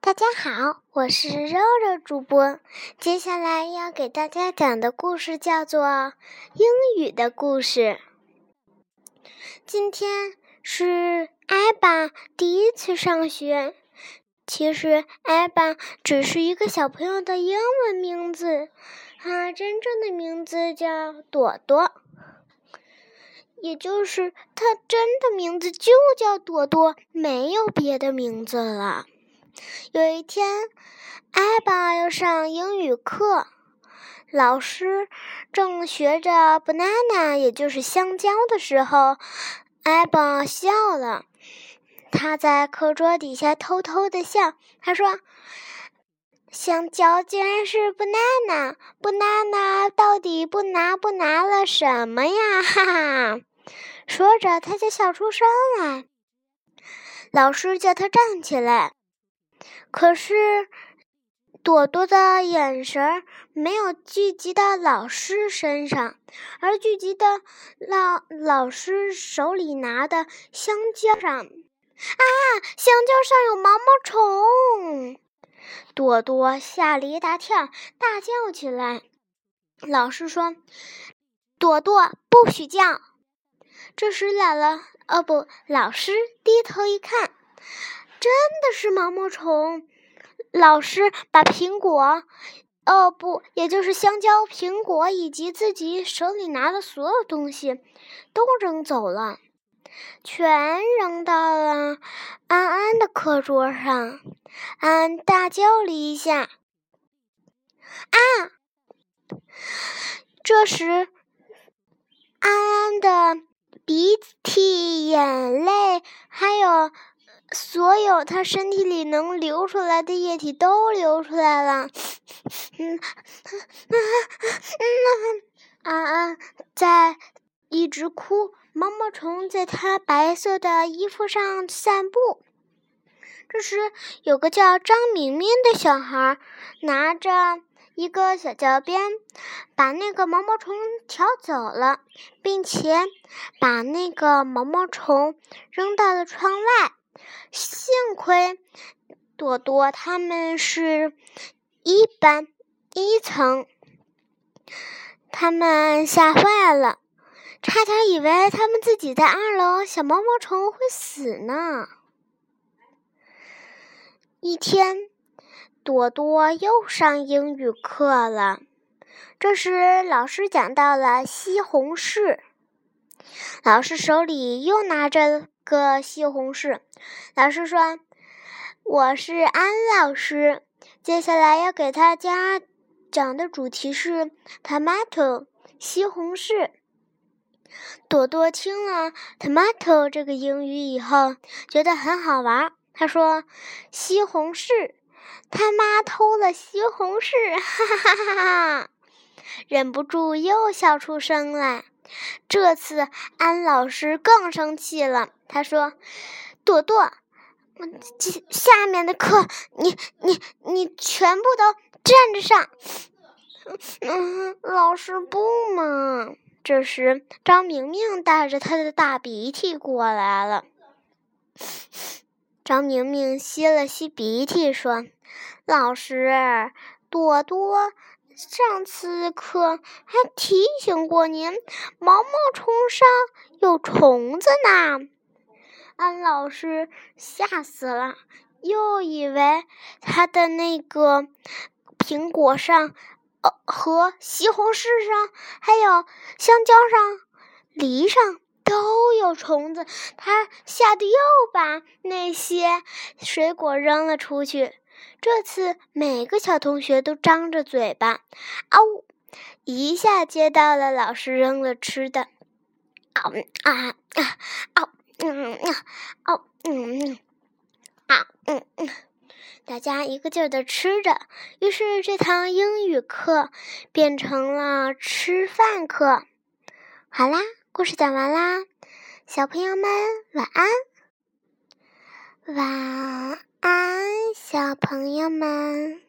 大家好，我是肉肉主播。接下来要给大家讲的故事叫做《英语的故事》。今天是艾巴第一次上学。其实，艾巴只是一个小朋友的英文名字，他真正的名字叫朵朵，也就是他真的名字就叫朵朵，没有别的名字了。有一天，艾巴要上英语课，老师正学着 banana，也就是香蕉的时候，艾巴笑了。他在课桌底下偷偷的笑。他说：“香蕉竟然是 banana，banana 到底不拿不拿了什么呀？” 哈哈，说着他就笑出声来。老师叫他站起来。可是，朵朵的眼神没有聚集到老师身上，而聚集到老老师手里拿的香蕉上。啊！香蕉上有毛毛虫！朵朵吓了一大跳，大叫起来。老师说：“朵朵，不许叫！”这时，姥姥哦不，老师低头一看。真的是毛毛虫！老师把苹果，哦不，也就是香蕉、苹果以及自己手里拿的所有东西都扔走了，全扔到了安安的课桌上。安安大叫了一下：“啊！”这时，安安的鼻涕、眼泪还有。所有他身体里能流出来的液体都流出来了，嗯，安安在一直哭，毛毛虫在他白色的衣服上散步。这时，有个叫张明明的小孩拿着一个小教鞭，把那个毛毛虫挑走了，并且把那个毛毛虫扔到了窗外。幸亏朵朵他们是一班一层，他们吓坏了，差点以为他们自己在二楼，小毛毛虫会死呢。一天，朵朵又上英语课了，这时老师讲到了西红柿，老师手里又拿着。个西红柿，老师说：“我是安老师，接下来要给大家讲的主题是 tomato 西红柿。”朵朵听了 tomato 这个英语以后，觉得很好玩。他说：“西红柿，他妈偷了西红柿！”哈哈哈哈哈，忍不住又笑出声来。这次安老师更生气了，他说：“朵朵，下下面的课你你你全部都站着上。”嗯，老师不嘛。这时张明明带着他的大鼻涕过来了。张明明吸了吸鼻涕，说：“老师，朵朵。”上次课还提醒过您，毛毛虫上有虫子呢。安老师吓死了，又以为他的那个苹果上、呃和西红柿上，还有香蕉上、梨上都有虫子，他吓得又把那些水果扔了出去。这次每个小同学都张着嘴巴，啊呜！一下接到了老师扔了吃的，啊啊啊啊嗯啊啊嗯啊嗯嗯，大家一个劲儿的吃着，于是这堂英语课变成了吃饭课。好啦，故事讲完啦，小朋友们晚安，晚安。小朋友们。